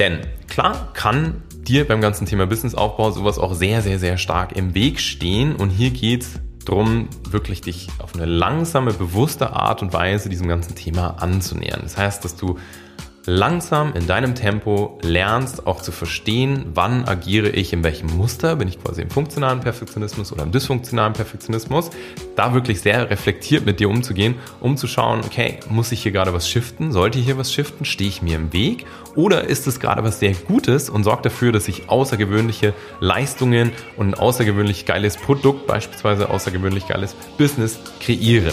Denn klar kann dir beim ganzen Thema Businessaufbau sowas auch sehr, sehr, sehr stark im Weg stehen. Und hier geht es darum, wirklich dich auf eine langsame, bewusste Art und Weise diesem ganzen Thema anzunähern. Das heißt, dass du langsam in deinem Tempo lernst auch zu verstehen, wann agiere ich in welchem Muster, bin ich quasi im funktionalen Perfektionismus oder im dysfunktionalen Perfektionismus, da wirklich sehr reflektiert mit dir umzugehen, um zu schauen, okay, muss ich hier gerade was shiften, sollte ich hier was shiften, stehe ich mir im Weg? Oder ist es gerade was sehr Gutes und sorgt dafür, dass ich außergewöhnliche Leistungen und ein außergewöhnlich geiles Produkt, beispielsweise außergewöhnlich geiles Business kreiere.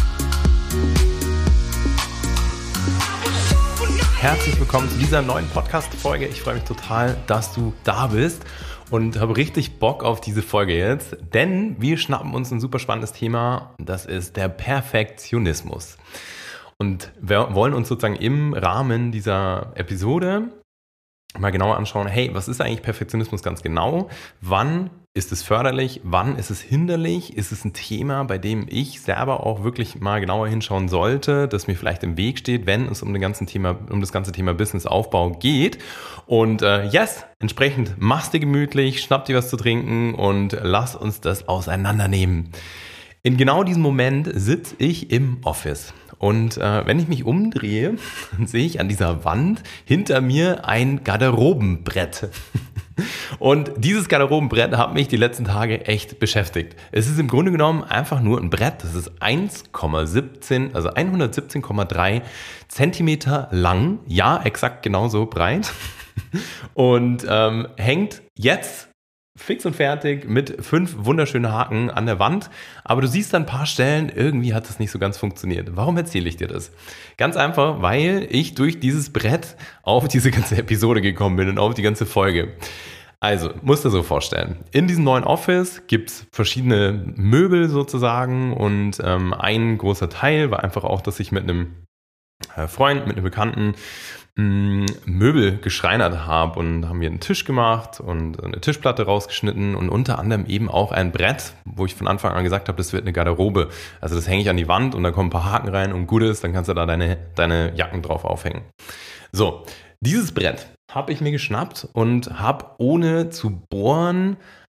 Herzlich willkommen zu dieser neuen Podcast-Folge. Ich freue mich total, dass du da bist und habe richtig Bock auf diese Folge jetzt, denn wir schnappen uns ein super spannendes Thema. Das ist der Perfektionismus. Und wir wollen uns sozusagen im Rahmen dieser Episode mal genauer anschauen, hey, was ist eigentlich Perfektionismus ganz genau? Wann ist es förderlich? Wann ist es hinderlich? Ist es ein Thema, bei dem ich selber auch wirklich mal genauer hinschauen sollte, das mir vielleicht im Weg steht, wenn es um, den ganzen Thema, um das ganze Thema Businessaufbau geht? Und äh, yes, entsprechend mach's dir gemütlich, schnapp dir was zu trinken und lass uns das auseinandernehmen. In genau diesem Moment sitze ich im Office. Und äh, wenn ich mich umdrehe, sehe ich an dieser Wand hinter mir ein Garderobenbrett. Und dieses Garderobenbrett hat mich die letzten Tage echt beschäftigt. Es ist im Grunde genommen einfach nur ein Brett. Das ist 1,17, also 117,3 Zentimeter lang. Ja, exakt genauso breit. Und ähm, hängt jetzt fix und fertig mit fünf wunderschönen Haken an der Wand. Aber du siehst an ein paar Stellen, irgendwie hat das nicht so ganz funktioniert. Warum erzähle ich dir das? Ganz einfach, weil ich durch dieses Brett auf diese ganze Episode gekommen bin und auf die ganze Folge. Also, musst du dir so vorstellen. In diesem neuen Office gibt's verschiedene Möbel sozusagen und ähm, ein großer Teil war einfach auch, dass ich mit einem äh, Freund, mit einem Bekannten Möbel geschreinert habe und haben wir einen Tisch gemacht und eine Tischplatte rausgeschnitten und unter anderem eben auch ein Brett, wo ich von Anfang an gesagt habe, das wird eine Garderobe. Also das hänge ich an die Wand und da kommen ein paar Haken rein und gut ist, dann kannst du da deine, deine Jacken drauf aufhängen. So, dieses Brett habe ich mir geschnappt und habe ohne zu bohren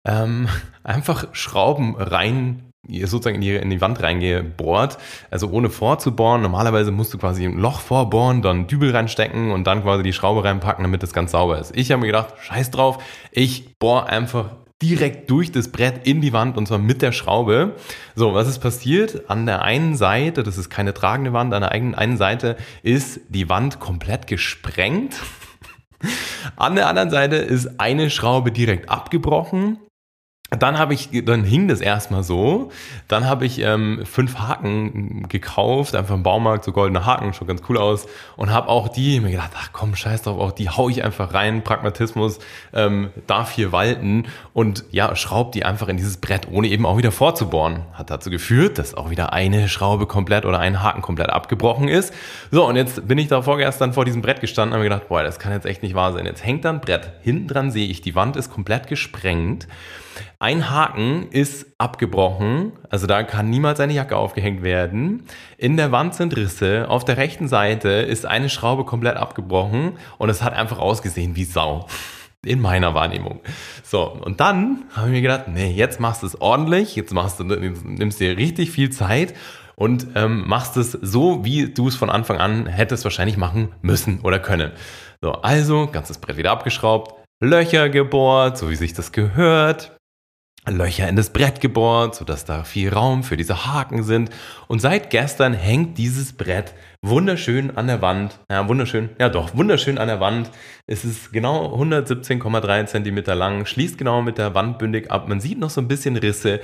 ähm, einfach Schrauben rein sozusagen in die, in die Wand reingebohrt, also ohne vorzubohren. Normalerweise musst du quasi ein Loch vorbohren, dann Dübel reinstecken und dann quasi die Schraube reinpacken, damit das ganz sauber ist. Ich habe mir gedacht, scheiß drauf, ich bohre einfach direkt durch das Brett in die Wand und zwar mit der Schraube. So, was ist passiert? An der einen Seite, das ist keine tragende Wand, an der einen Seite ist die Wand komplett gesprengt. An der anderen Seite ist eine Schraube direkt abgebrochen dann habe ich, dann hing das erstmal so. Dann habe ich ähm, fünf Haken gekauft, einfach im Baumarkt, so goldene Haken, schon ganz cool aus. Und habe auch die, mir gedacht, ach komm, scheiß drauf, auch die hau ich einfach rein. Pragmatismus ähm, darf hier walten. Und ja, schraub die einfach in dieses Brett, ohne eben auch wieder vorzubohren. Hat dazu geführt, dass auch wieder eine Schraube komplett oder ein Haken komplett abgebrochen ist. So, und jetzt bin ich da vorgestern vor diesem Brett gestanden und habe mir gedacht, boah, das kann jetzt echt nicht wahr sein. Jetzt hängt da ein Brett. Hinten dran sehe ich, die Wand ist komplett gesprengt. Ein Haken ist abgebrochen, also da kann niemals eine Jacke aufgehängt werden. In der Wand sind Risse, auf der rechten Seite ist eine Schraube komplett abgebrochen und es hat einfach ausgesehen wie Sau. In meiner Wahrnehmung. So, und dann habe ich mir gedacht, nee, jetzt machst du es ordentlich, jetzt machst du, nimmst dir richtig viel Zeit und ähm, machst es so, wie du es von Anfang an hättest wahrscheinlich machen müssen oder können. So, also, ganzes Brett wieder abgeschraubt, Löcher gebohrt, so wie sich das gehört, Löcher in das Brett gebohrt, sodass da viel Raum für diese Haken sind. Und seit gestern hängt dieses Brett wunderschön an der Wand. Ja, wunderschön, ja doch, wunderschön an der Wand. Es ist genau 117,3 Zentimeter lang, schließt genau mit der Wand bündig ab. Man sieht noch so ein bisschen Risse.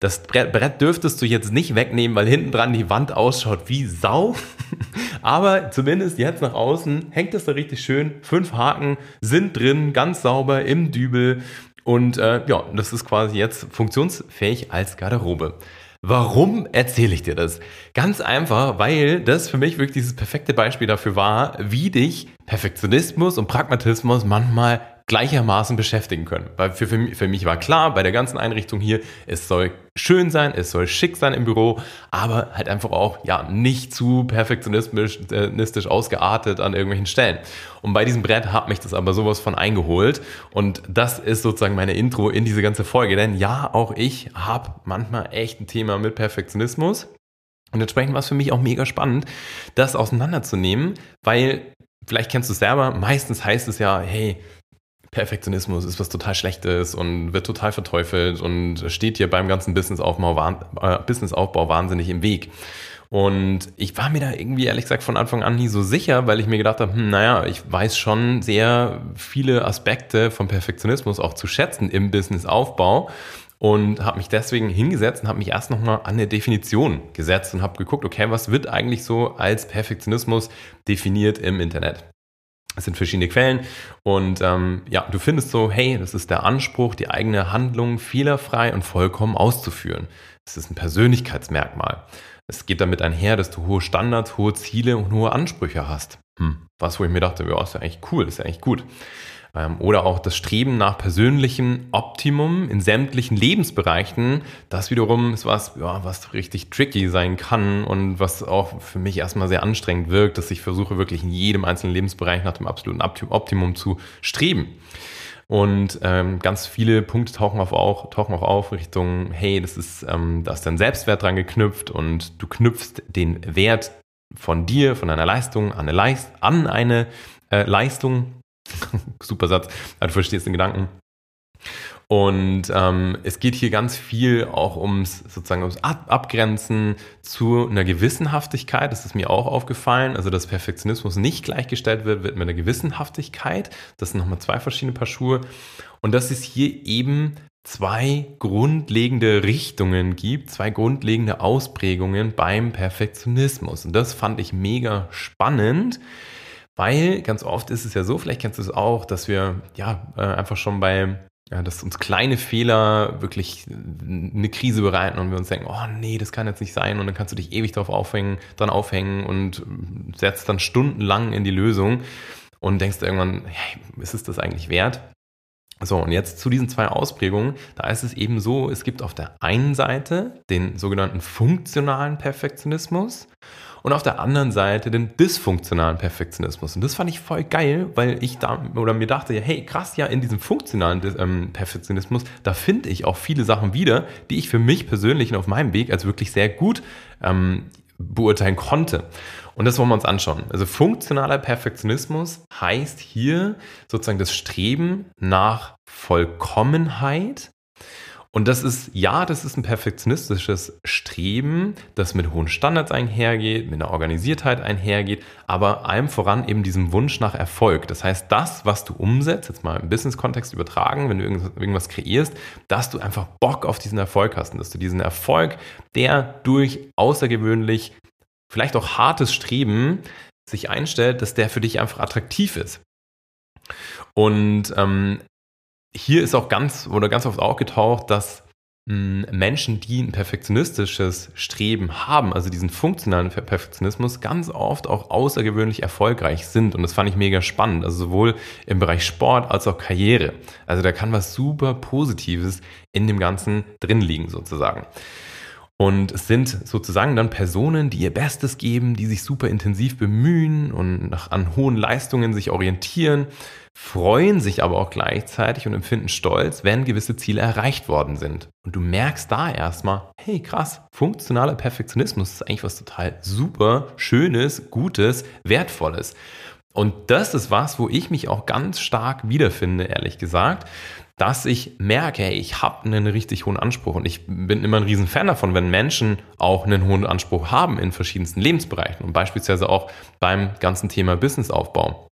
Das Brett dürftest du jetzt nicht wegnehmen, weil hinten dran die Wand ausschaut wie Sau. Aber zumindest jetzt nach außen hängt es da richtig schön. Fünf Haken sind drin, ganz sauber im Dübel. Und äh, ja, das ist quasi jetzt funktionsfähig als Garderobe. Warum erzähle ich dir das? Ganz einfach, weil das für mich wirklich dieses perfekte Beispiel dafür war, wie dich Perfektionismus und Pragmatismus manchmal gleichermaßen beschäftigen können. Weil für, für, für mich war klar, bei der ganzen Einrichtung hier, es soll schön sein, es soll schick sein im Büro, aber halt einfach auch ja nicht zu perfektionistisch ausgeartet an irgendwelchen Stellen. Und bei diesem Brett hat mich das aber sowas von eingeholt und das ist sozusagen meine Intro in diese ganze Folge, denn ja, auch ich habe manchmal echt ein Thema mit Perfektionismus. Und entsprechend war es für mich auch mega spannend, das auseinanderzunehmen, weil vielleicht kennst du es selber, meistens heißt es ja, hey, Perfektionismus ist was total Schlechtes und wird total verteufelt und steht hier beim ganzen Businessaufbau, äh, Businessaufbau wahnsinnig im Weg. Und ich war mir da irgendwie ehrlich gesagt von Anfang an nie so sicher, weil ich mir gedacht habe, hm, naja, ich weiß schon sehr viele Aspekte vom Perfektionismus auch zu schätzen im Businessaufbau und habe mich deswegen hingesetzt und habe mich erst nochmal an eine Definition gesetzt und habe geguckt, okay, was wird eigentlich so als Perfektionismus definiert im Internet? Es sind verschiedene Quellen und ähm, ja, du findest so, hey, das ist der Anspruch, die eigene Handlung fehlerfrei und vollkommen auszuführen. Es ist ein Persönlichkeitsmerkmal. Es geht damit einher, dass du hohe Standards, hohe Ziele und hohe Ansprüche hast. Hm, was, wo ich mir dachte, ja, ist ja eigentlich cool, ist ja eigentlich gut. Ähm, oder auch das Streben nach persönlichem Optimum in sämtlichen Lebensbereichen. Das wiederum ist was, ja, was richtig tricky sein kann und was auch für mich erstmal sehr anstrengend wirkt, dass ich versuche wirklich in jedem einzelnen Lebensbereich nach dem absoluten Optimum zu streben. Und ähm, ganz viele Punkte tauchen, auf, auch, tauchen auch auf Richtung, hey, das ist, ähm, da ist dein Selbstwert dran geknüpft und du knüpfst den Wert von dir, von deiner Leistung an eine, Leist an eine äh, Leistung Super Satz, du verstehst den Gedanken. Und ähm, es geht hier ganz viel auch ums sozusagen ums Abgrenzen zu einer Gewissenhaftigkeit. Das ist mir auch aufgefallen. Also dass Perfektionismus nicht gleichgestellt wird, wird mit einer Gewissenhaftigkeit. Das sind nochmal zwei verschiedene Paar Schuhe. Und dass es hier eben zwei grundlegende Richtungen gibt, zwei grundlegende Ausprägungen beim Perfektionismus. Und das fand ich mega spannend weil ganz oft ist es ja so, vielleicht kennst du es auch, dass wir ja äh, einfach schon bei, ja, dass uns kleine Fehler wirklich eine Krise bereiten und wir uns denken, oh nee, das kann jetzt nicht sein und dann kannst du dich ewig darauf aufhängen, dann aufhängen und setzt dann stundenlang in die Lösung und denkst irgendwann, hey, ist es das eigentlich wert? So, und jetzt zu diesen zwei Ausprägungen. Da ist es eben so, es gibt auf der einen Seite den sogenannten funktionalen Perfektionismus und auf der anderen Seite den dysfunktionalen Perfektionismus. Und das fand ich voll geil, weil ich da oder mir dachte, hey, krass, ja, in diesem funktionalen ähm, Perfektionismus, da finde ich auch viele Sachen wieder, die ich für mich persönlich und auf meinem Weg als wirklich sehr gut ähm, beurteilen konnte. Und das wollen wir uns anschauen. Also funktionaler Perfektionismus heißt hier sozusagen das Streben nach Vollkommenheit und das ist, ja, das ist ein perfektionistisches Streben, das mit hohen Standards einhergeht, mit einer Organisiertheit einhergeht, aber allem voran eben diesem Wunsch nach Erfolg. Das heißt, das, was du umsetzt, jetzt mal im Business-Kontext übertragen, wenn du irgendwas kreierst, dass du einfach Bock auf diesen Erfolg hast und dass du diesen Erfolg, der durch außergewöhnlich, vielleicht auch hartes Streben sich einstellt, dass der für dich einfach attraktiv ist. Und ähm, hier ist auch ganz oder ganz oft auch getaucht, dass hm, Menschen, die ein perfektionistisches Streben haben, also diesen funktionalen Perfektionismus, ganz oft auch außergewöhnlich erfolgreich sind. Und das fand ich mega spannend. Also sowohl im Bereich Sport als auch Karriere. Also da kann was super Positives in dem Ganzen drin liegen, sozusagen. Und es sind sozusagen dann Personen, die ihr Bestes geben, die sich super intensiv bemühen und nach, an hohen Leistungen sich orientieren, freuen sich aber auch gleichzeitig und empfinden Stolz, wenn gewisse Ziele erreicht worden sind. Und du merkst da erstmal, hey krass, funktionaler Perfektionismus ist eigentlich was total super, schönes, gutes, wertvolles. Und das ist was, wo ich mich auch ganz stark wiederfinde, ehrlich gesagt. Dass ich merke, ich habe einen richtig hohen Anspruch und ich bin immer ein Riesenfan davon, wenn Menschen auch einen hohen Anspruch haben in verschiedensten Lebensbereichen und beispielsweise auch beim ganzen Thema Businessaufbau.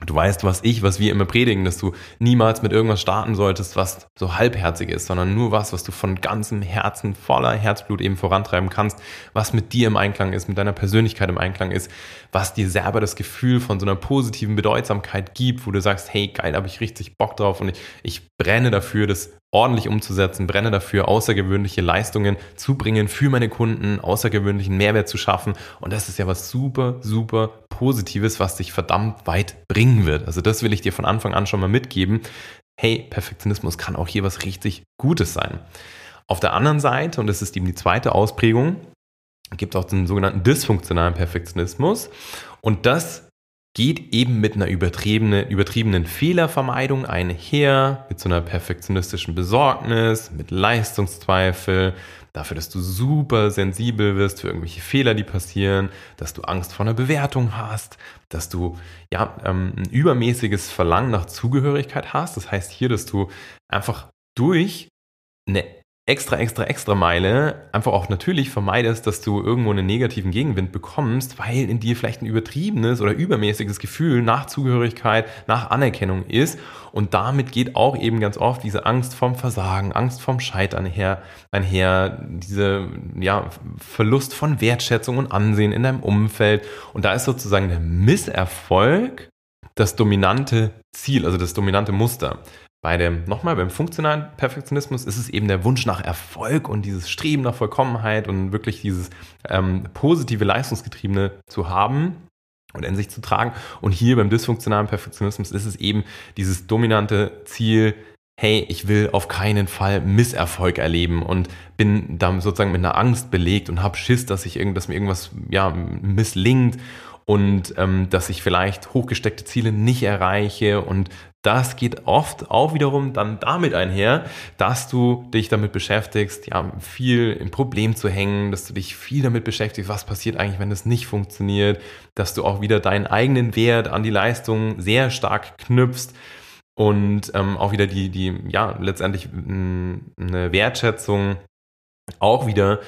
Du weißt, was ich, was wir immer predigen, dass du niemals mit irgendwas starten solltest, was so halbherzig ist, sondern nur was, was du von ganzem Herzen, voller Herzblut eben vorantreiben kannst, was mit dir im Einklang ist, mit deiner Persönlichkeit im Einklang ist, was dir selber das Gefühl von so einer positiven Bedeutsamkeit gibt, wo du sagst, hey, geil, habe ich richtig Bock drauf und ich, ich brenne dafür, das ordentlich umzusetzen, brenne dafür, außergewöhnliche Leistungen zu bringen für meine Kunden, außergewöhnlichen Mehrwert zu schaffen. Und das ist ja was super, super Positives, was dich verdammt weit bringen wird. Also das will ich dir von Anfang an schon mal mitgeben. Hey, Perfektionismus kann auch hier was richtig Gutes sein. Auf der anderen Seite, und das ist eben die zweite Ausprägung, gibt auch den sogenannten dysfunktionalen Perfektionismus. Und das geht eben mit einer übertriebenen, übertriebenen Fehlervermeidung einher, mit so einer perfektionistischen Besorgnis, mit Leistungszweifel, dafür, dass du super sensibel wirst für irgendwelche Fehler, die passieren, dass du Angst vor einer Bewertung hast, dass du ja ähm, ein übermäßiges Verlangen nach Zugehörigkeit hast. Das heißt hier, dass du einfach durch eine extra, extra, extra Meile einfach auch natürlich vermeidest, dass du irgendwo einen negativen Gegenwind bekommst, weil in dir vielleicht ein übertriebenes oder übermäßiges Gefühl nach Zugehörigkeit, nach Anerkennung ist. Und damit geht auch eben ganz oft diese Angst vom Versagen, Angst vom Scheitern her, einher, diese ja, Verlust von Wertschätzung und Ansehen in deinem Umfeld. Und da ist sozusagen der Misserfolg das dominante Ziel, also das dominante Muster. Bei dem, nochmal, beim funktionalen Perfektionismus ist es eben der Wunsch nach Erfolg und dieses Streben nach Vollkommenheit und wirklich dieses ähm, positive Leistungsgetriebene zu haben und in sich zu tragen. Und hier beim dysfunktionalen Perfektionismus ist es eben dieses dominante Ziel, hey, ich will auf keinen Fall Misserfolg erleben und bin da sozusagen mit einer Angst belegt und habe Schiss, dass ich irgend, dass mir irgendwas ja, misslingt und ähm, dass ich vielleicht hochgesteckte Ziele nicht erreiche. Und das geht oft auch wiederum dann damit einher, dass du dich damit beschäftigst, ja, viel im Problem zu hängen, dass du dich viel damit beschäftigst, was passiert eigentlich, wenn das nicht funktioniert, dass du auch wieder deinen eigenen Wert an die Leistung sehr stark knüpfst und ähm, auch wieder die, die, ja, letztendlich eine Wertschätzung auch wieder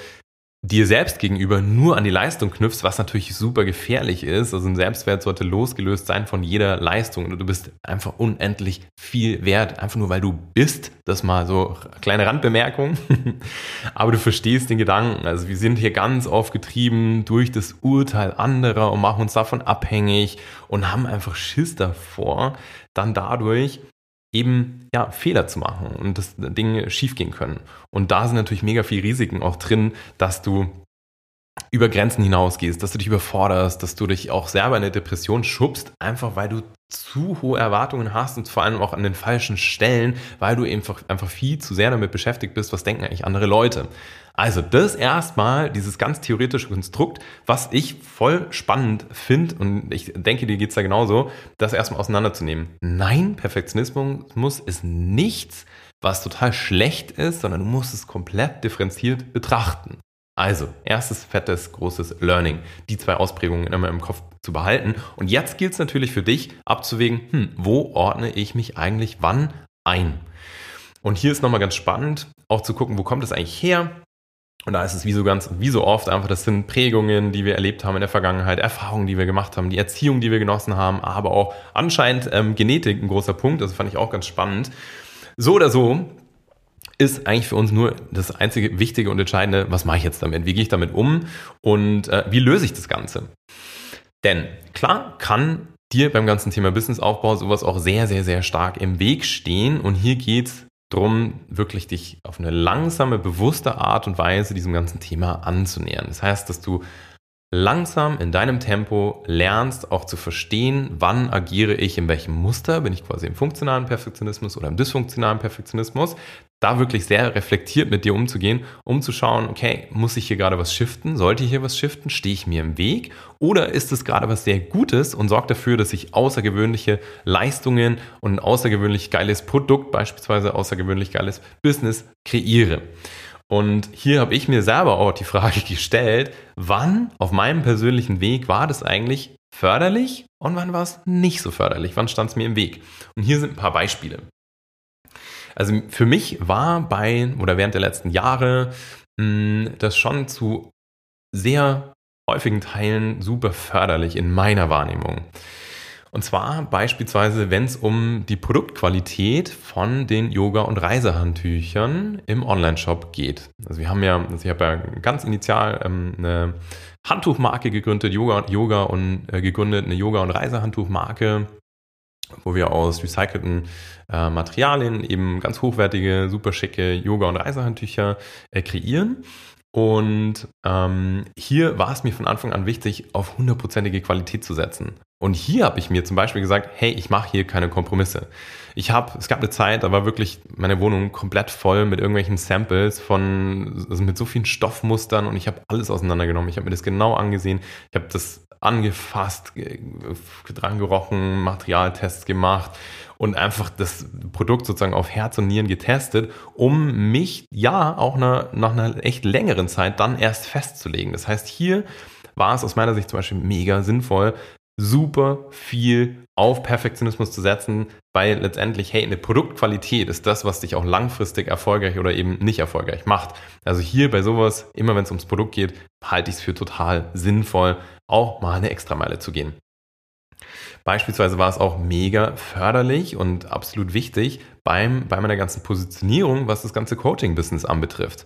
dir selbst gegenüber nur an die Leistung knüpfst, was natürlich super gefährlich ist. Also ein Selbstwert sollte losgelöst sein von jeder Leistung. Du bist einfach unendlich viel wert, einfach nur weil du bist. Das mal so kleine Randbemerkung. Aber du verstehst den Gedanken. Also wir sind hier ganz oft getrieben durch das Urteil anderer und machen uns davon abhängig und haben einfach Schiss davor, dann dadurch eben ja, Fehler zu machen und dass Dinge schiefgehen können. Und da sind natürlich mega viele Risiken auch drin, dass du über Grenzen hinausgehst, dass du dich überforderst, dass du dich auch selber in eine Depression schubst, einfach weil du zu hohe Erwartungen hast und vor allem auch an den falschen Stellen, weil du einfach, einfach viel zu sehr damit beschäftigt bist, was denken eigentlich andere Leute. Also das erstmal, dieses ganz theoretische Konstrukt, was ich voll spannend finde und ich denke, dir geht's da genauso, das erstmal auseinanderzunehmen. Nein, Perfektionismus ist nichts, was total schlecht ist, sondern du musst es komplett differenziert betrachten. Also, erstes fettes, großes Learning. Die zwei Ausprägungen immer im Kopf zu behalten. Und jetzt gilt es natürlich für dich abzuwägen, hm, wo ordne ich mich eigentlich wann ein? Und hier ist nochmal ganz spannend, auch zu gucken, wo kommt es eigentlich her? Und da ist es wie so ganz, wie so oft einfach, das sind Prägungen, die wir erlebt haben in der Vergangenheit, Erfahrungen, die wir gemacht haben, die Erziehung, die wir genossen haben, aber auch anscheinend ähm, Genetik ein großer Punkt. Das fand ich auch ganz spannend. So oder so, ist eigentlich für uns nur das einzige Wichtige und Entscheidende, was mache ich jetzt damit? Wie gehe ich damit um und äh, wie löse ich das Ganze? Denn klar kann dir beim ganzen Thema Businessaufbau sowas auch sehr, sehr, sehr stark im Weg stehen. Und hier geht es darum, wirklich dich auf eine langsame, bewusste Art und Weise diesem ganzen Thema anzunähern. Das heißt, dass du langsam in deinem Tempo lernst auch zu verstehen, wann agiere ich in welchem Muster, bin ich quasi im funktionalen Perfektionismus oder im dysfunktionalen Perfektionismus, da wirklich sehr reflektiert mit dir umzugehen, um zu schauen, okay, muss ich hier gerade was shiften? Sollte ich hier was shiften? Stehe ich mir im Weg? Oder ist es gerade was sehr Gutes und sorgt dafür, dass ich außergewöhnliche Leistungen und ein außergewöhnlich geiles Produkt, beispielsweise außergewöhnlich geiles Business kreiere? Und hier habe ich mir selber auch die Frage gestellt, wann auf meinem persönlichen Weg war das eigentlich förderlich und wann war es nicht so förderlich? Wann stand es mir im Weg? Und hier sind ein paar Beispiele. Also für mich war bei oder während der letzten Jahre mh, das schon zu sehr häufigen Teilen super förderlich in meiner Wahrnehmung. Und zwar beispielsweise, wenn es um die Produktqualität von den Yoga- und Reisehandtüchern im Online-Shop geht. Also wir haben ja, also ich habe ja ganz initial ähm, eine Handtuchmarke gegründet, Yoga, Yoga und äh, gegründet, eine Yoga- und Reisehandtuchmarke, wo wir aus recycelten äh, Materialien eben ganz hochwertige, super schicke Yoga- und Reisehandtücher äh, kreieren. Und ähm, hier war es mir von Anfang an wichtig, auf hundertprozentige Qualität zu setzen. Und hier habe ich mir zum Beispiel gesagt, hey, ich mache hier keine Kompromisse. Ich habe, es gab eine Zeit, da war wirklich meine Wohnung komplett voll mit irgendwelchen Samples von, also mit so vielen Stoffmustern und ich habe alles auseinandergenommen. Ich habe mir das genau angesehen. Ich habe das angefasst, dran gerochen, Materialtests gemacht und einfach das Produkt sozusagen auf Herz und Nieren getestet, um mich ja auch nach einer echt längeren Zeit dann erst festzulegen. Das heißt, hier war es aus meiner Sicht zum Beispiel mega sinnvoll, super viel auf Perfektionismus zu setzen, weil letztendlich, hey, eine Produktqualität ist das, was dich auch langfristig erfolgreich oder eben nicht erfolgreich macht. Also hier bei sowas, immer wenn es ums Produkt geht, halte ich es für total sinnvoll, auch mal eine Extrameile zu gehen. Beispielsweise war es auch mega förderlich und absolut wichtig beim, bei meiner ganzen Positionierung, was das ganze Coaching-Business anbetrifft.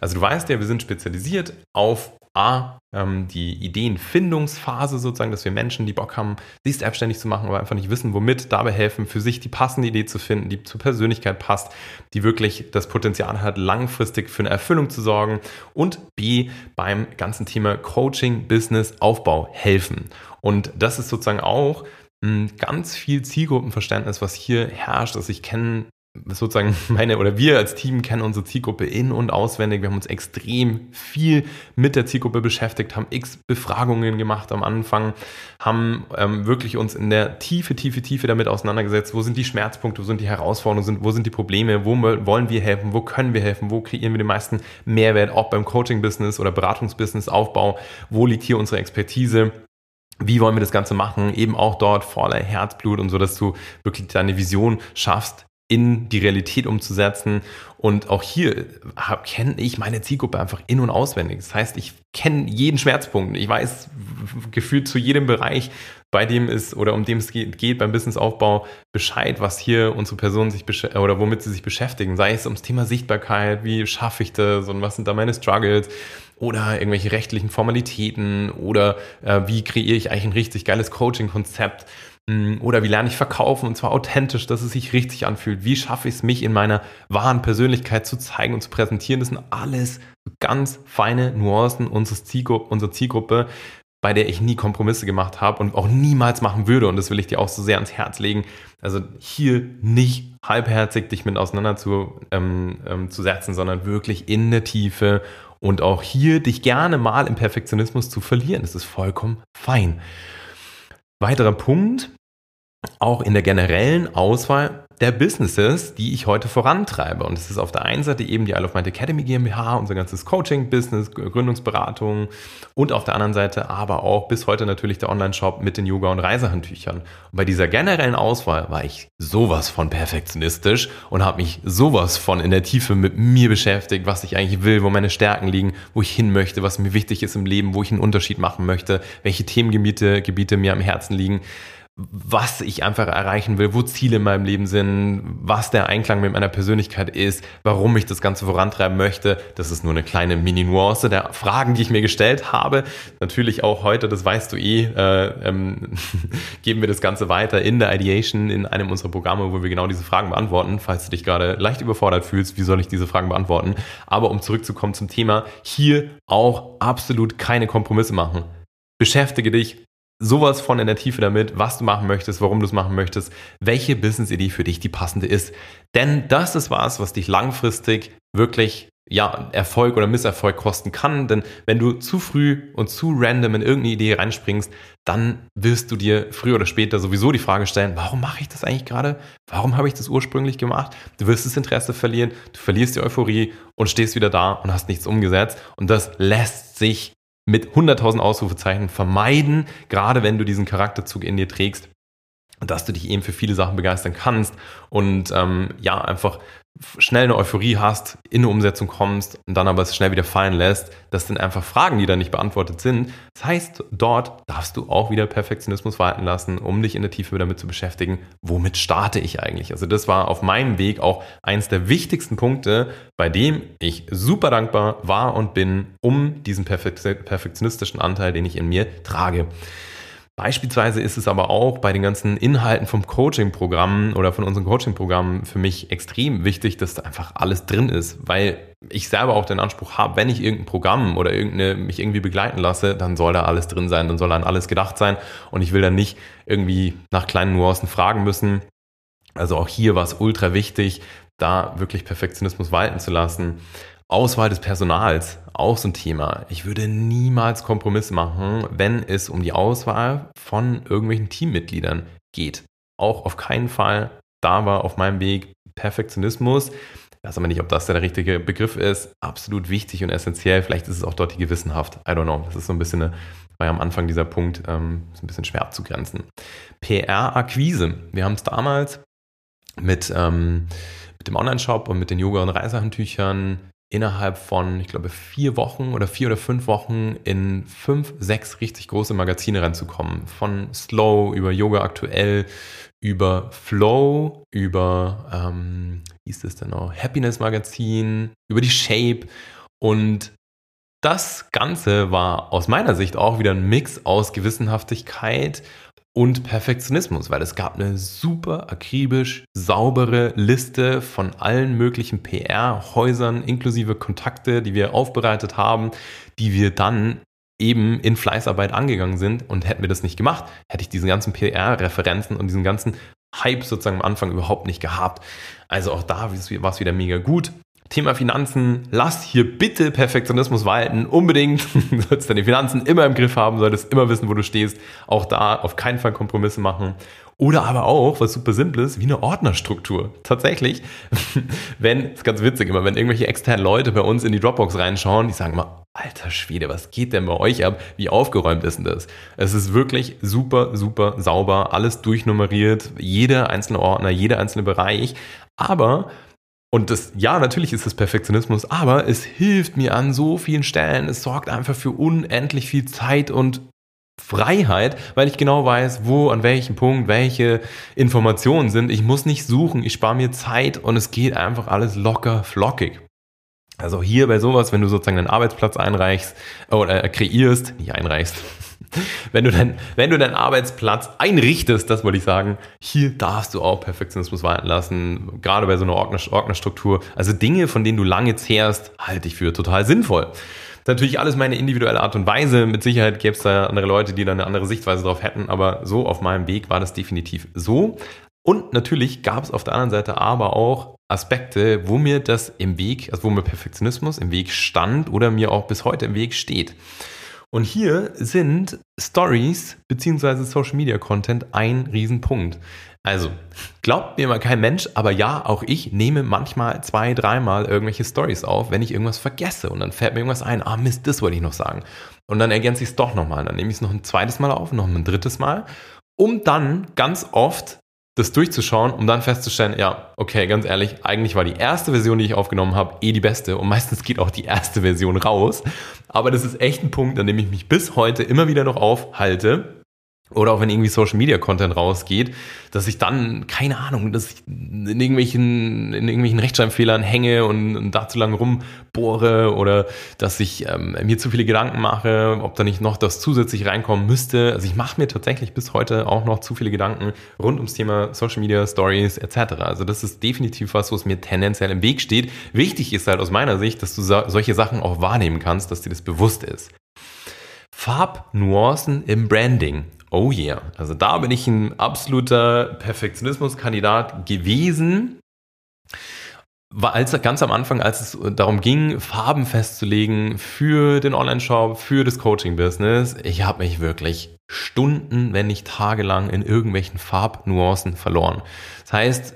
Also du weißt ja, wir sind spezialisiert auf A, ähm, die Ideenfindungsphase sozusagen, dass wir Menschen, die Bock haben, sich selbstständig zu machen, aber einfach nicht wissen, womit, dabei helfen, für sich die passende Idee zu finden, die zur Persönlichkeit passt, die wirklich das Potenzial hat, langfristig für eine Erfüllung zu sorgen und B, beim ganzen Thema Coaching, Business, Aufbau helfen. Und das ist sozusagen auch ein ganz viel Zielgruppenverständnis, was hier herrscht. Also ich kenne sozusagen meine oder wir als Team kennen unsere Zielgruppe in- und auswendig. Wir haben uns extrem viel mit der Zielgruppe beschäftigt, haben x Befragungen gemacht am Anfang, haben ähm, wirklich uns in der Tiefe, Tiefe, Tiefe damit auseinandergesetzt. Wo sind die Schmerzpunkte, wo sind die Herausforderungen, wo sind die Probleme, wo wollen wir helfen, wo können wir helfen, wo kreieren wir den meisten Mehrwert, auch beim Coaching-Business oder Beratungsbusiness Aufbau, wo liegt hier unsere Expertise? Wie wollen wir das Ganze machen? Eben auch dort voller Herzblut und so, dass du wirklich deine Vision schaffst, in die Realität umzusetzen. Und auch hier kenne ich meine Zielgruppe einfach in- und auswendig. Das heißt, ich kenne jeden Schmerzpunkt. Ich weiß gefühlt zu jedem Bereich, bei dem es oder um dem es geht, geht beim Businessaufbau Bescheid, was hier unsere Personen sich oder womit sie sich beschäftigen. Sei es ums Thema Sichtbarkeit, wie schaffe ich das und was sind da meine Struggles oder irgendwelche rechtlichen Formalitäten oder äh, wie kreiere ich eigentlich ein richtig geiles Coaching-Konzept oder wie lerne ich verkaufen und zwar authentisch, dass es sich richtig anfühlt. Wie schaffe ich es, mich in meiner wahren Persönlichkeit zu zeigen und zu präsentieren? Das sind alles ganz feine Nuancen unserer Zielgruppe, bei der ich nie Kompromisse gemacht habe und auch niemals machen würde. Und das will ich dir auch so sehr ans Herz legen. Also hier nicht halbherzig dich mit auseinander zu, ähm, ähm, sondern wirklich in der Tiefe und auch hier dich gerne mal im Perfektionismus zu verlieren. Das ist vollkommen fein. Weiterer Punkt, auch in der generellen Auswahl der Businesses, die ich heute vorantreibe. Und es ist auf der einen Seite eben die Isle of Mind Academy GmbH, unser ganzes Coaching-Business, Gründungsberatung und auf der anderen Seite aber auch bis heute natürlich der Online-Shop mit den Yoga- und Reisehandtüchern. Und bei dieser generellen Auswahl war ich sowas von perfektionistisch und habe mich sowas von in der Tiefe mit mir beschäftigt, was ich eigentlich will, wo meine Stärken liegen, wo ich hin möchte, was mir wichtig ist im Leben, wo ich einen Unterschied machen möchte, welche Themengebiete Gebiete mir am Herzen liegen was ich einfach erreichen will, wo Ziele in meinem Leben sind, was der Einklang mit meiner Persönlichkeit ist, warum ich das Ganze vorantreiben möchte. Das ist nur eine kleine Mini-Nuance der Fragen, die ich mir gestellt habe. Natürlich auch heute, das weißt du eh, äh, ähm, geben wir das Ganze weiter in der Ideation, in einem unserer Programme, wo wir genau diese Fragen beantworten. Falls du dich gerade leicht überfordert fühlst, wie soll ich diese Fragen beantworten? Aber um zurückzukommen zum Thema, hier auch absolut keine Kompromisse machen. Beschäftige dich sowas von in der Tiefe damit, was du machen möchtest, warum du es machen möchtest, welche Business-Idee für dich die passende ist. Denn das ist was, was dich langfristig wirklich ja, Erfolg oder Misserfolg kosten kann. Denn wenn du zu früh und zu random in irgendeine Idee reinspringst, dann wirst du dir früher oder später sowieso die Frage stellen, warum mache ich das eigentlich gerade? Warum habe ich das ursprünglich gemacht? Du wirst das Interesse verlieren, du verlierst die Euphorie und stehst wieder da und hast nichts umgesetzt. Und das lässt sich mit 100.000 Ausrufezeichen vermeiden, gerade wenn du diesen Charakterzug in dir trägst. dass du dich eben für viele Sachen begeistern kannst und ähm, ja, einfach schnell eine Euphorie hast, in eine Umsetzung kommst und dann aber es schnell wieder fallen lässt. Das sind einfach Fragen, die dann nicht beantwortet sind. Das heißt, dort darfst du auch wieder Perfektionismus walten lassen, um dich in der Tiefe damit zu beschäftigen, womit starte ich eigentlich? Also das war auf meinem Weg auch eins der wichtigsten Punkte, bei dem ich super dankbar war und bin, um diesen perfektionistischen Anteil, den ich in mir trage. Beispielsweise ist es aber auch bei den ganzen Inhalten vom Coaching-Programm oder von unseren Coaching-Programmen für mich extrem wichtig, dass da einfach alles drin ist, weil ich selber auch den Anspruch habe, wenn ich irgendein Programm oder irgendeine, mich irgendwie begleiten lasse, dann soll da alles drin sein, dann soll an alles gedacht sein und ich will dann nicht irgendwie nach kleinen Nuancen fragen müssen. Also auch hier war es ultra wichtig, da wirklich Perfektionismus walten zu lassen. Auswahl des Personals, auch so ein Thema. Ich würde niemals Kompromisse machen, wenn es um die Auswahl von irgendwelchen Teammitgliedern geht. Auch auf keinen Fall. Da war auf meinem Weg Perfektionismus. Ich weiß aber nicht, ob das der richtige Begriff ist. Absolut wichtig und essentiell. Vielleicht ist es auch dort die gewissenhaft. I don't know. Das ist so ein bisschen eine, war ja am Anfang dieser Punkt ähm, ist ein bisschen schwer abzugrenzen. PR-Akquise. Wir haben es damals mit, ähm, mit dem Online-Shop und mit den Yoga- und Reisehandtüchern innerhalb von, ich glaube, vier Wochen oder vier oder fünf Wochen in fünf, sechs richtig große Magazine reinzukommen. Von Slow über Yoga aktuell, über Flow, über, ähm, wie ist das denn noch, Happiness Magazin, über die Shape und das Ganze war aus meiner Sicht auch wieder ein Mix aus Gewissenhaftigkeit und Perfektionismus, weil es gab eine super akribisch saubere Liste von allen möglichen PR-Häusern inklusive Kontakte, die wir aufbereitet haben, die wir dann eben in Fleißarbeit angegangen sind und hätten wir das nicht gemacht, hätte ich diese ganzen PR-Referenzen und diesen ganzen Hype sozusagen am Anfang überhaupt nicht gehabt. Also auch da war es wieder mega gut. Thema Finanzen, lass hier bitte Perfektionismus walten. Unbedingt. Du solltest deine Finanzen immer im Griff haben, solltest immer wissen, wo du stehst. Auch da auf keinen Fall Kompromisse machen. Oder aber auch, was super simples, wie eine Ordnerstruktur. Tatsächlich, wenn, ist ganz witzig immer, wenn irgendwelche externen Leute bei uns in die Dropbox reinschauen, die sagen immer, alter Schwede, was geht denn bei euch ab? Wie aufgeräumt ist denn das? Es ist wirklich super, super sauber, alles durchnummeriert, jeder einzelne Ordner, jeder einzelne Bereich. Aber und das, ja, natürlich ist es Perfektionismus, aber es hilft mir an so vielen Stellen. Es sorgt einfach für unendlich viel Zeit und Freiheit, weil ich genau weiß, wo, an welchem Punkt, welche Informationen sind. Ich muss nicht suchen, ich spare mir Zeit und es geht einfach alles locker, flockig. Also hier bei sowas, wenn du sozusagen einen Arbeitsplatz einreichst oder äh, kreierst, nicht einreichst, wenn du, dein, wenn du deinen Arbeitsplatz einrichtest, das wollte ich sagen, hier darfst du auch Perfektionismus walten lassen, gerade bei so einer Ordnerstruktur. Also Dinge, von denen du lange zehrst, halte ich für total sinnvoll. Das ist natürlich alles meine individuelle Art und Weise. Mit Sicherheit gäbe es da andere Leute, die da eine andere Sichtweise drauf hätten, aber so auf meinem Weg war das definitiv so. Und natürlich gab es auf der anderen Seite aber auch Aspekte, wo mir das im Weg, also wo mir Perfektionismus im Weg stand oder mir auch bis heute im Weg steht. Und hier sind Stories bzw. Social Media Content ein Riesenpunkt. Also, glaubt mir mal kein Mensch, aber ja, auch ich nehme manchmal zwei, dreimal irgendwelche Stories auf, wenn ich irgendwas vergesse und dann fällt mir irgendwas ein, ah Mist, das wollte ich noch sagen. Und dann ergänze ich es doch nochmal. Dann nehme ich es noch ein zweites Mal auf, noch ein drittes Mal, um dann ganz oft das durchzuschauen, um dann festzustellen, ja, okay, ganz ehrlich, eigentlich war die erste Version, die ich aufgenommen habe, eh die beste und meistens geht auch die erste Version raus. Aber das ist echt ein Punkt, an dem ich mich bis heute immer wieder noch aufhalte oder auch wenn irgendwie Social Media Content rausgeht, dass ich dann, keine Ahnung, dass ich in irgendwelchen, in irgendwelchen Rechtschreibfehlern hänge und, und da zu lange rumbohre oder dass ich ähm, mir zu viele Gedanken mache, ob da nicht noch das zusätzlich reinkommen müsste. Also ich mache mir tatsächlich bis heute auch noch zu viele Gedanken rund ums Thema Social Media Stories etc. Also das ist definitiv was, was mir tendenziell im Weg steht. Wichtig ist halt aus meiner Sicht, dass du so, solche Sachen auch wahrnehmen kannst, dass dir das bewusst ist. Farbnuancen im Branding. Oh yeah. Also da bin ich ein absoluter Perfektionismuskandidat gewesen. War als, ganz am Anfang, als es darum ging, Farben festzulegen für den Online-Shop, für das Coaching-Business, ich habe mich wirklich Stunden, wenn nicht tagelang in irgendwelchen Farbnuancen verloren. Das heißt,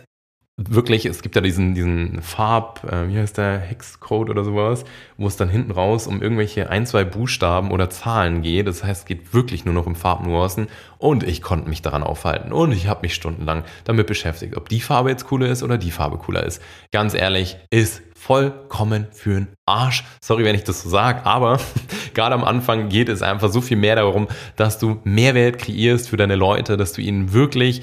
wirklich, es gibt ja diesen, diesen Farb, äh, wie heißt der, Hexcode oder sowas, wo es dann hinten raus um irgendwelche ein, zwei Buchstaben oder Zahlen geht. Das heißt, es geht wirklich nur noch um Farbnuancen und ich konnte mich daran aufhalten und ich habe mich stundenlang damit beschäftigt, ob die Farbe jetzt cooler ist oder die Farbe cooler ist. Ganz ehrlich, ist vollkommen für den Arsch. Sorry, wenn ich das so sage, aber gerade am Anfang geht es einfach so viel mehr darum, dass du Mehrwert kreierst für deine Leute, dass du ihnen wirklich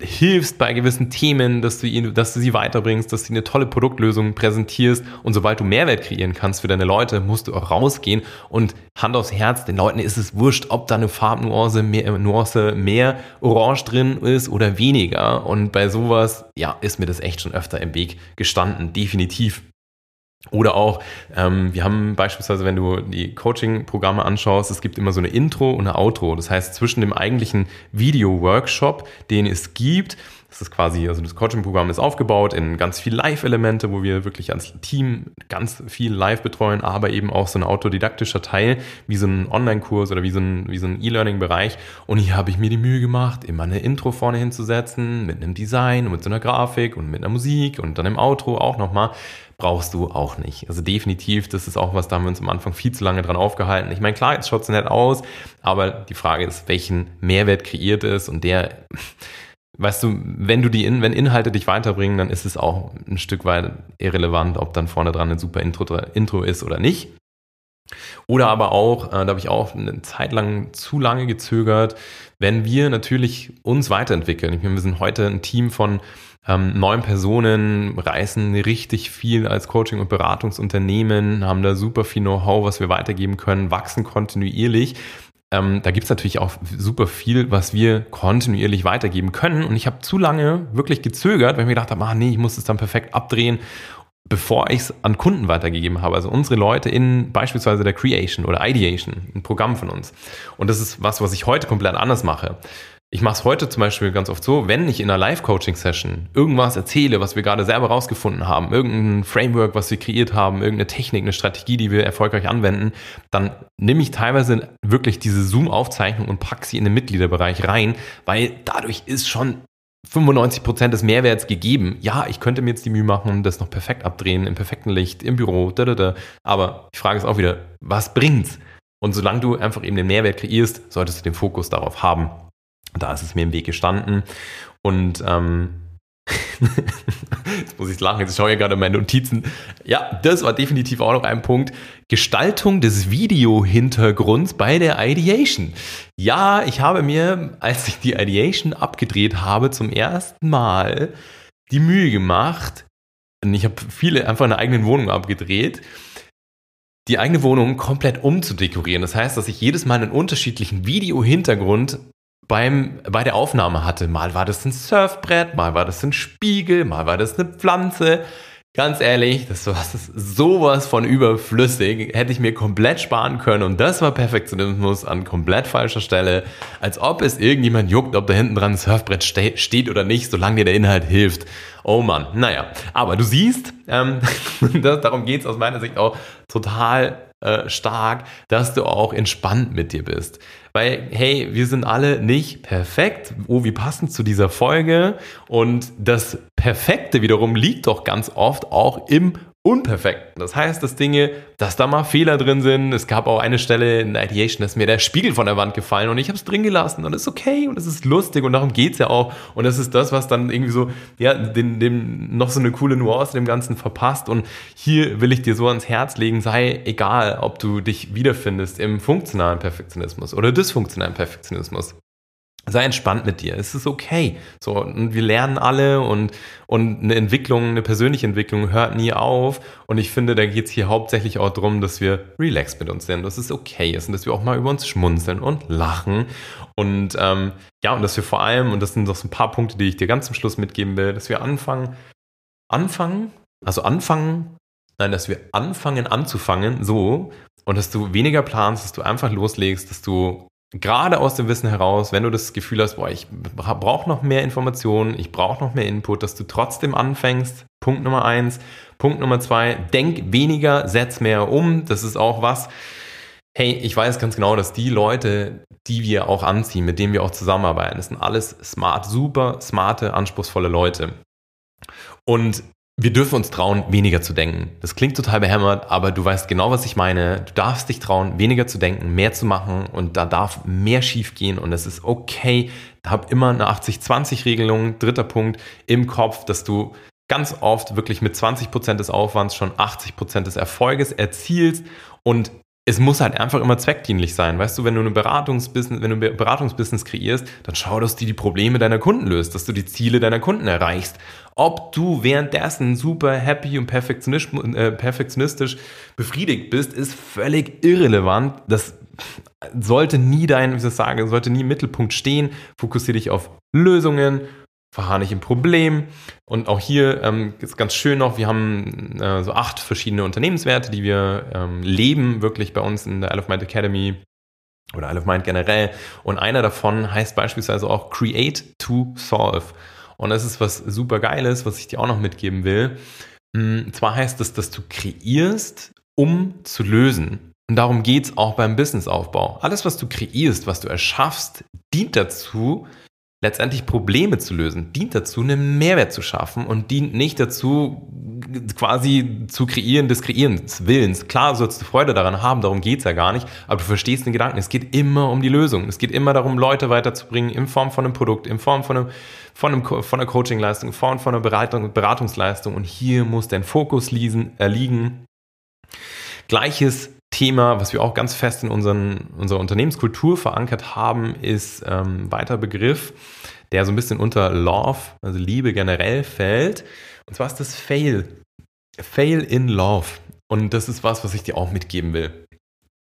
hilfst bei gewissen Themen, dass du, ihn, dass du sie weiterbringst, dass du eine tolle Produktlösung präsentierst und sobald du Mehrwert kreieren kannst für deine Leute, musst du auch rausgehen. Und Hand aufs Herz, den Leuten ist es wurscht, ob da eine Farbnuance mehr, Nuance mehr Orange drin ist oder weniger. Und bei sowas, ja, ist mir das echt schon öfter im Weg gestanden, definitiv. Oder auch, ähm, wir haben beispielsweise, wenn du die Coaching-Programme anschaust, es gibt immer so eine Intro und eine Outro. Das heißt, zwischen dem eigentlichen Video-Workshop, den es gibt, das ist quasi, also das Coaching-Programm ist aufgebaut in ganz viel Live-Elemente, wo wir wirklich als Team ganz viel live betreuen, aber eben auch so ein autodidaktischer Teil, wie so ein Online-Kurs oder wie so ein, wie so ein E-Learning-Bereich. Und hier habe ich mir die Mühe gemacht, immer eine Intro vorne hinzusetzen, mit einem Design und mit so einer Grafik und mit einer Musik und dann im Outro auch nochmal brauchst du auch nicht. Also definitiv, das ist auch was, da haben wir uns am Anfang viel zu lange dran aufgehalten. Ich meine, klar, jetzt schaut es nett aus, aber die Frage ist, welchen Mehrwert kreiert es und der, weißt du, wenn du die, wenn Inhalte dich weiterbringen, dann ist es auch ein Stück weit irrelevant, ob dann vorne dran ein super Intro, Intro ist oder nicht. Oder aber auch, äh, da habe ich auch eine Zeit lang zu lange gezögert, wenn wir natürlich uns weiterentwickeln. Ich meine, wir sind heute ein Team von ähm, neun Personen reißen richtig viel als Coaching- und Beratungsunternehmen, haben da super viel Know-how, was wir weitergeben können, wachsen kontinuierlich. Ähm, da gibt's natürlich auch super viel, was wir kontinuierlich weitergeben können. Und ich habe zu lange wirklich gezögert, weil ich mir gedacht habe, ah nee, ich muss es dann perfekt abdrehen bevor ich es an Kunden weitergegeben habe. Also unsere Leute in beispielsweise der Creation oder Ideation, ein Programm von uns. Und das ist was, was ich heute komplett anders mache. Ich mache es heute zum Beispiel ganz oft so, wenn ich in einer Live-Coaching-Session irgendwas erzähle, was wir gerade selber rausgefunden haben, irgendein Framework, was wir kreiert haben, irgendeine Technik, eine Strategie, die wir erfolgreich anwenden, dann nehme ich teilweise wirklich diese Zoom-Aufzeichnung und packe sie in den Mitgliederbereich rein, weil dadurch ist schon 95 Prozent des Mehrwerts gegeben. Ja, ich könnte mir jetzt die Mühe machen, das noch perfekt abdrehen, im perfekten Licht, im Büro, da, da, da. aber die Frage ist auch wieder, was bringt's? Und solange du einfach eben den Mehrwert kreierst, solltest du den Fokus darauf haben. Da ist es mir im Weg gestanden. Und ähm, jetzt muss ich lachen, jetzt schaue ich gerade meine Notizen. Ja, das war definitiv auch noch ein Punkt. Gestaltung des Video-Hintergrunds bei der Ideation. Ja, ich habe mir, als ich die Ideation abgedreht habe, zum ersten Mal die Mühe gemacht, ich habe viele einfach in der eigenen Wohnung abgedreht, die eigene Wohnung komplett umzudekorieren. Das heißt, dass ich jedes Mal einen unterschiedlichen Video-Hintergrund beim, bei der Aufnahme hatte. Mal war das ein Surfbrett, mal war das ein Spiegel, mal war das eine Pflanze. Ganz ehrlich, das war sowas von überflüssig. Hätte ich mir komplett sparen können. Und das war Perfektionismus an komplett falscher Stelle. Als ob es irgendjemand juckt, ob da hinten dran ein Surfbrett ste steht oder nicht, solange dir der Inhalt hilft. Oh Mann, naja. Aber du siehst, ähm, das, darum geht's aus meiner Sicht auch total äh, stark, dass du auch entspannt mit dir bist. Weil, hey, wir sind alle nicht perfekt. Oh, wie passend zu dieser Folge. Und das Perfekte wiederum liegt doch ganz oft auch im unperfekt. Das heißt, dass Dinge, dass da mal Fehler drin sind. Es gab auch eine Stelle in Ideation, dass mir der Spiegel von der Wand gefallen und ich habe es drin gelassen und es ist okay und es ist lustig und darum geht's ja auch. Und das ist das, was dann irgendwie so, ja, dem, dem noch so eine coole Nuance dem Ganzen verpasst. Und hier will ich dir so ans Herz legen, sei egal, ob du dich wiederfindest im funktionalen Perfektionismus oder dysfunktionalen Perfektionismus sei entspannt mit dir. Es ist okay. So, und wir lernen alle und, und eine Entwicklung, eine persönliche Entwicklung hört nie auf. Und ich finde, da geht es hier hauptsächlich auch darum, dass wir relaxed mit uns sind, dass es okay ist und dass wir auch mal über uns schmunzeln und lachen. Und ähm, ja, und dass wir vor allem, und das sind doch so ein paar Punkte, die ich dir ganz zum Schluss mitgeben will, dass wir anfangen, anfangen, also anfangen, nein, dass wir anfangen anzufangen, so, und dass du weniger planst, dass du einfach loslegst, dass du gerade aus dem Wissen heraus, wenn du das Gefühl hast, boah, ich brauche noch mehr Informationen, ich brauche noch mehr Input, dass du trotzdem anfängst. Punkt Nummer eins. Punkt Nummer zwei, denk weniger, setz mehr um. Das ist auch was. Hey, ich weiß ganz genau, dass die Leute, die wir auch anziehen, mit denen wir auch zusammenarbeiten, das sind alles smart, super smarte, anspruchsvolle Leute. Und wir dürfen uns trauen, weniger zu denken. Das klingt total behämmert, aber du weißt genau, was ich meine. Du darfst dich trauen, weniger zu denken, mehr zu machen und da darf mehr schief gehen und es ist okay. Hab immer eine 80-20-Regelung, dritter Punkt, im Kopf, dass du ganz oft wirklich mit 20% des Aufwands schon 80% des Erfolges erzielst und es muss halt einfach immer zweckdienlich sein. Weißt du, wenn du eine Beratungsbusiness, wenn du ein Beratungsbusiness kreierst, dann schau, dass du die Probleme deiner Kunden löst, dass du die Ziele deiner Kunden erreichst. Ob du währenddessen super happy und äh, perfektionistisch befriedigt bist, ist völlig irrelevant. Das sollte nie dein, wie soll ich sagen, sollte nie im Mittelpunkt stehen. Fokussiere dich auf Lösungen verharre nicht im Problem. Und auch hier ähm, ist ganz schön noch, wir haben äh, so acht verschiedene Unternehmenswerte, die wir ähm, leben, wirklich bei uns in der Isle of Mind Academy oder Isle of Mind generell. Und einer davon heißt beispielsweise auch Create to Solve. Und das ist was super Geiles, was ich dir auch noch mitgeben will. Und hm, zwar heißt es, dass du kreierst, um zu lösen. Und darum geht es auch beim Businessaufbau. Alles, was du kreierst, was du erschaffst, dient dazu, letztendlich Probleme zu lösen, dient dazu, einen Mehrwert zu schaffen und dient nicht dazu, quasi zu kreieren des Kreierens Willens. Klar sollst du Freude daran haben, darum geht's ja gar nicht, aber du verstehst den Gedanken. Es geht immer um die Lösung. Es geht immer darum, Leute weiterzubringen in Form von einem Produkt, in Form von, einem, von, einem, von einer Coachingleistung, in Form von einer Beratung, Beratungsleistung und hier muss dein Fokus. Äh, liegen. Gleiches Thema, was wir auch ganz fest in unseren, unserer Unternehmenskultur verankert haben, ist ähm, weiter Begriff, der so ein bisschen unter Love, also Liebe generell fällt. Und zwar ist das Fail. Fail in Love. Und das ist was, was ich dir auch mitgeben will.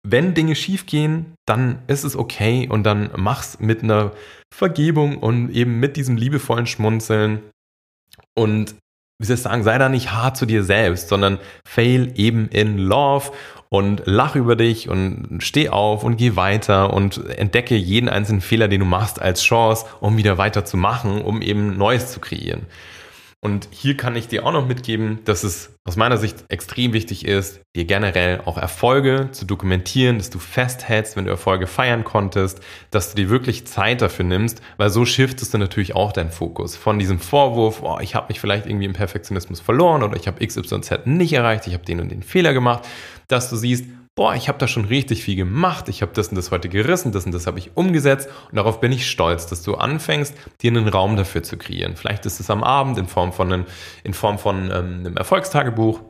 Wenn Dinge schief gehen, dann ist es okay und dann mach's mit einer Vergebung und eben mit diesem liebevollen Schmunzeln. Und wie soll ich sagen, sei da nicht hart zu dir selbst, sondern fail eben in love und lach über dich und steh auf und geh weiter und entdecke jeden einzelnen Fehler, den du machst, als Chance, um wieder weiter zu machen, um eben Neues zu kreieren. Und hier kann ich dir auch noch mitgeben, dass es aus meiner Sicht extrem wichtig ist, dir generell auch Erfolge zu dokumentieren, dass du festhältst, wenn du Erfolge feiern konntest, dass du dir wirklich Zeit dafür nimmst, weil so shiftest du natürlich auch deinen Fokus von diesem Vorwurf, oh, ich habe mich vielleicht irgendwie im Perfektionismus verloren oder ich habe XYZ nicht erreicht, ich habe den und den Fehler gemacht, dass du siehst, boah, ich habe da schon richtig viel gemacht, ich habe das und das heute gerissen, das und das habe ich umgesetzt und darauf bin ich stolz, dass du anfängst, dir einen Raum dafür zu kreieren. Vielleicht ist es am Abend in Form von einem, in Form von ähm, einem Erfolgstagebuch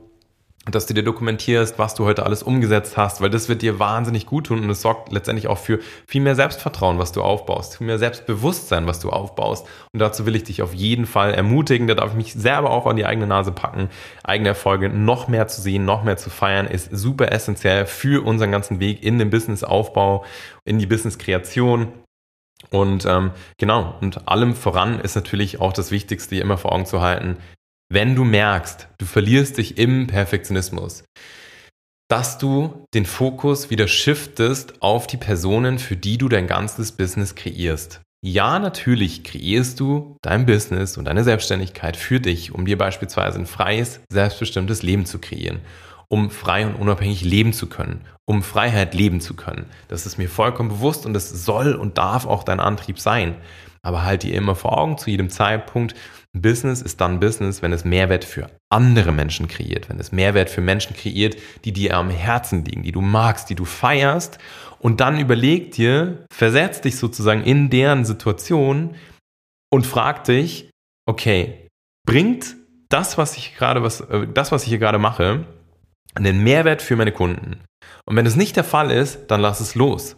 dass du dir dokumentierst, was du heute alles umgesetzt hast, weil das wird dir wahnsinnig gut tun und es sorgt letztendlich auch für viel mehr Selbstvertrauen, was du aufbaust, viel mehr Selbstbewusstsein, was du aufbaust. Und dazu will ich dich auf jeden Fall ermutigen, da darf ich mich selber auch an die eigene Nase packen, eigene Erfolge noch mehr zu sehen, noch mehr zu feiern, ist super essentiell für unseren ganzen Weg in den Businessaufbau, in die Businesskreation. Und ähm, genau, und allem voran ist natürlich auch das Wichtigste, immer vor Augen zu halten, wenn du merkst, du verlierst dich im Perfektionismus, dass du den Fokus wieder shiftest auf die Personen, für die du dein ganzes Business kreierst. Ja, natürlich kreierst du dein Business und deine Selbstständigkeit für dich, um dir beispielsweise ein freies, selbstbestimmtes Leben zu kreieren, um frei und unabhängig leben zu können, um Freiheit leben zu können. Das ist mir vollkommen bewusst und das soll und darf auch dein Antrieb sein. Aber halt dir immer vor Augen zu jedem Zeitpunkt, Business ist dann Business, wenn es Mehrwert für andere Menschen kreiert, wenn es Mehrwert für Menschen kreiert, die dir am Herzen liegen, die du magst, die du feierst. Und dann überleg dir, versetz dich sozusagen in deren Situation und frag dich, okay, bringt das, was ich gerade, was, äh, das, was ich hier gerade mache, einen Mehrwert für meine Kunden? Und wenn es nicht der Fall ist, dann lass es los.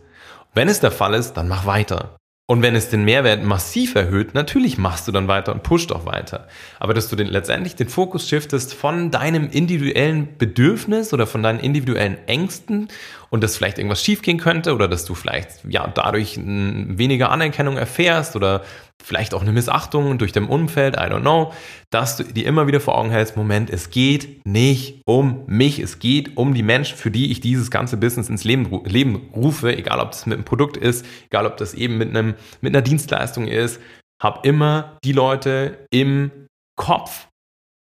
Wenn es der Fall ist, dann mach weiter. Und wenn es den Mehrwert massiv erhöht, natürlich machst du dann weiter und pusht auch weiter. Aber dass du den, letztendlich den Fokus shiftest von deinem individuellen Bedürfnis oder von deinen individuellen Ängsten und dass vielleicht irgendwas schiefgehen könnte oder dass du vielleicht ja dadurch weniger Anerkennung erfährst oder vielleicht auch eine Missachtung durch dein Umfeld, I don't know, dass du dir immer wieder vor Augen hältst, Moment, es geht nicht um mich, es geht um die Menschen, für die ich dieses ganze Business ins Leben, Leben rufe, egal ob das mit einem Produkt ist, egal ob das eben mit, einem, mit einer Dienstleistung ist, hab immer die Leute im Kopf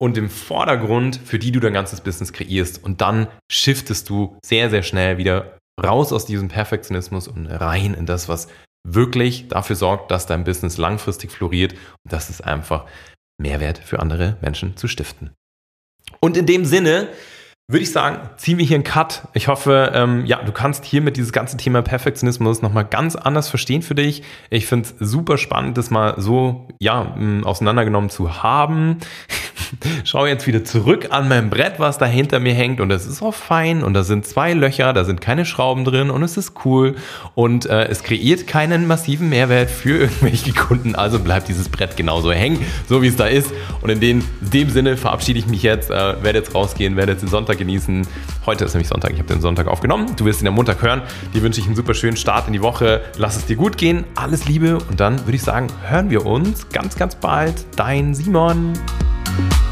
und im Vordergrund, für die du dein ganzes Business kreierst. Und dann shiftest du sehr, sehr schnell wieder raus aus diesem Perfektionismus und rein in das, was wirklich dafür sorgt, dass dein Business langfristig floriert. Und das ist einfach Mehrwert für andere Menschen zu stiften. Und in dem Sinne würde ich sagen, ziehen wir hier einen Cut. Ich hoffe, ähm, ja, du kannst hiermit dieses ganze Thema Perfektionismus nochmal ganz anders verstehen für dich. Ich finde es super spannend, das mal so, ja, auseinandergenommen zu haben. Schau jetzt wieder zurück an mein Brett, was da hinter mir hängt und es ist auch fein und da sind zwei Löcher, da sind keine Schrauben drin und es ist cool und äh, es kreiert keinen massiven Mehrwert für irgendwelche Kunden. Also bleibt dieses Brett genauso hängen, so wie es da ist. Und in dem, dem Sinne verabschiede ich mich jetzt, äh, werde jetzt rausgehen, werde jetzt den Sonntag genießen. Heute ist nämlich Sonntag, ich habe den Sonntag aufgenommen. Du wirst ihn am Montag hören. Dir wünsche ich einen super schönen Start in die Woche. Lass es dir gut gehen. Alles Liebe und dann würde ich sagen, hören wir uns ganz, ganz bald. Dein Simon. Bye.